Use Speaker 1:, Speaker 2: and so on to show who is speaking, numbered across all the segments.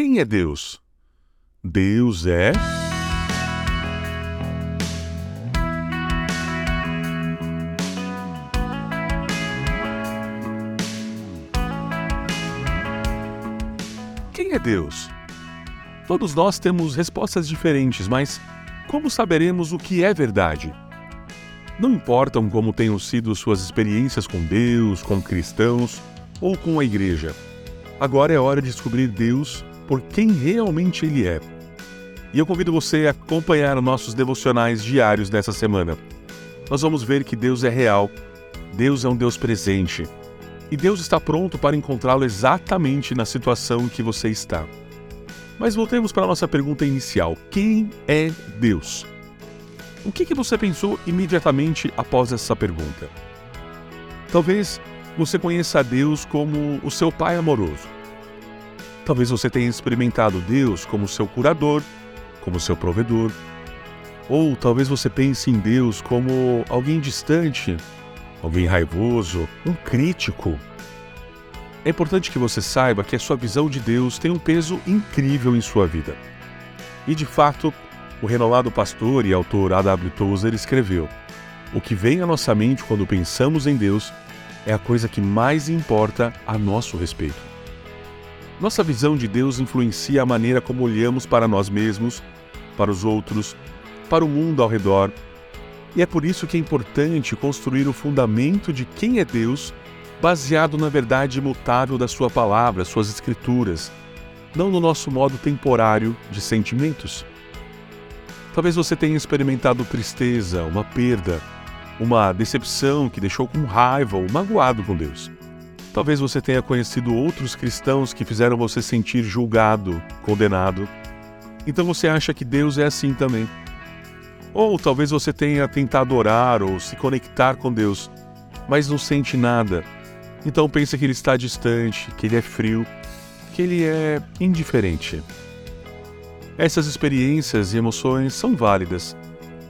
Speaker 1: Quem é Deus? Deus é. Quem é Deus? Todos nós temos respostas diferentes, mas como saberemos o que é verdade? Não importam como tenham sido suas experiências com Deus, com cristãos ou com a igreja. Agora é hora de descobrir Deus por quem realmente Ele é. E eu convido você a acompanhar nossos devocionais diários nessa semana. Nós vamos ver que Deus é real, Deus é um Deus presente e Deus está pronto para encontrá-lo exatamente na situação em que você está. Mas voltemos para a nossa pergunta inicial: quem é Deus? O que, que você pensou imediatamente após essa pergunta? Talvez você conheça a Deus como o seu Pai amoroso. Talvez você tenha experimentado Deus como seu curador, como seu provedor. Ou talvez você pense em Deus como alguém distante, alguém raivoso, um crítico. É importante que você saiba que a sua visão de Deus tem um peso incrível em sua vida. E de fato, o renomado pastor e autor A.W. Tozer escreveu: O que vem à nossa mente quando pensamos em Deus é a coisa que mais importa a nosso respeito. Nossa visão de Deus influencia a maneira como olhamos para nós mesmos, para os outros, para o mundo ao redor. E é por isso que é importante construir o fundamento de quem é Deus, baseado na verdade imutável da Sua palavra, Suas Escrituras, não no nosso modo temporário de sentimentos. Talvez você tenha experimentado tristeza, uma perda, uma decepção que deixou com raiva ou magoado com Deus. Talvez você tenha conhecido outros cristãos que fizeram você sentir julgado, condenado. Então você acha que Deus é assim também. Ou talvez você tenha tentado orar ou se conectar com Deus, mas não sente nada. Então pensa que ele está distante, que ele é frio, que ele é indiferente. Essas experiências e emoções são válidas,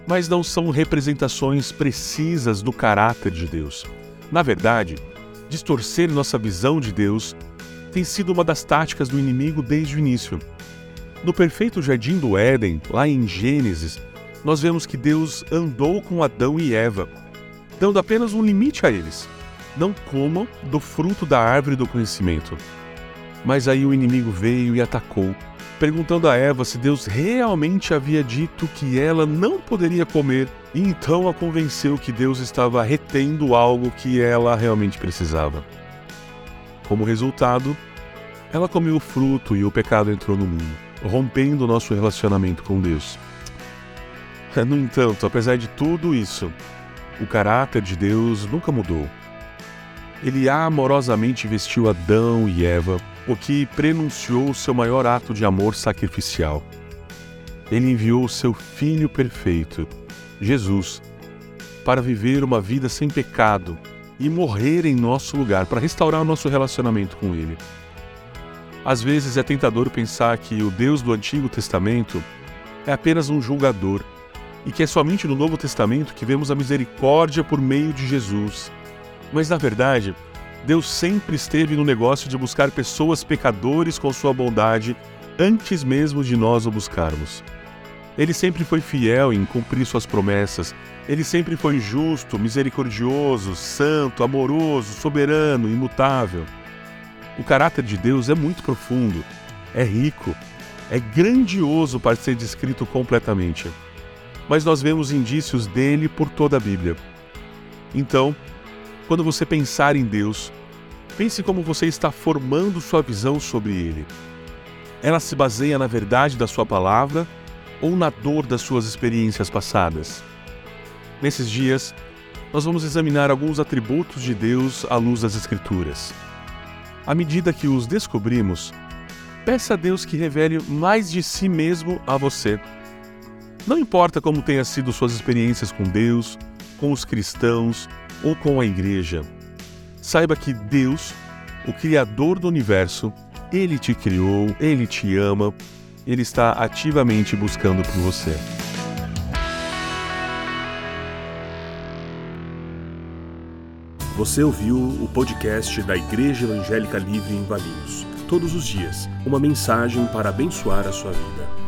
Speaker 1: mas não são representações precisas do caráter de Deus. Na verdade, distorcer nossa visão de Deus tem sido uma das táticas do inimigo desde o início. No perfeito jardim do Éden, lá em Gênesis, nós vemos que Deus andou com Adão e Eva, dando apenas um limite a eles: não comam do fruto da árvore do conhecimento. Mas aí o inimigo veio e atacou perguntando a Eva se Deus realmente havia dito que ela não poderia comer, e então a convenceu que Deus estava retendo algo que ela realmente precisava. Como resultado, ela comeu o fruto e o pecado entrou no mundo, rompendo nosso relacionamento com Deus. No entanto, apesar de tudo isso, o caráter de Deus nunca mudou. Ele amorosamente vestiu Adão e Eva o que prenunciou o seu maior ato de amor sacrificial. Ele enviou o seu Filho perfeito, Jesus, para viver uma vida sem pecado e morrer em nosso lugar, para restaurar o nosso relacionamento com Ele. Às vezes é tentador pensar que o Deus do Antigo Testamento é apenas um julgador e que é somente no Novo Testamento que vemos a misericórdia por meio de Jesus. Mas na verdade, Deus sempre esteve no negócio de buscar pessoas pecadores com sua bondade antes mesmo de nós o buscarmos. Ele sempre foi fiel em cumprir suas promessas. Ele sempre foi justo, misericordioso, santo, amoroso, soberano, imutável. O caráter de Deus é muito profundo, é rico, é grandioso para ser descrito completamente. Mas nós vemos indícios dele por toda a Bíblia. Então, quando você pensar em Deus, pense como você está formando sua visão sobre Ele. Ela se baseia na verdade da Sua palavra ou na dor das suas experiências passadas? Nesses dias, nós vamos examinar alguns atributos de Deus à luz das Escrituras. À medida que os descobrimos, peça a Deus que revele mais de si mesmo a você. Não importa como tenha sido suas experiências com Deus, com os cristãos ou com a igreja. Saiba que Deus, o Criador do universo, Ele te criou, Ele te ama, Ele está ativamente buscando por você.
Speaker 2: Você ouviu o podcast da Igreja Evangélica Livre em Valinhos. todos os dias, uma mensagem para abençoar a sua vida.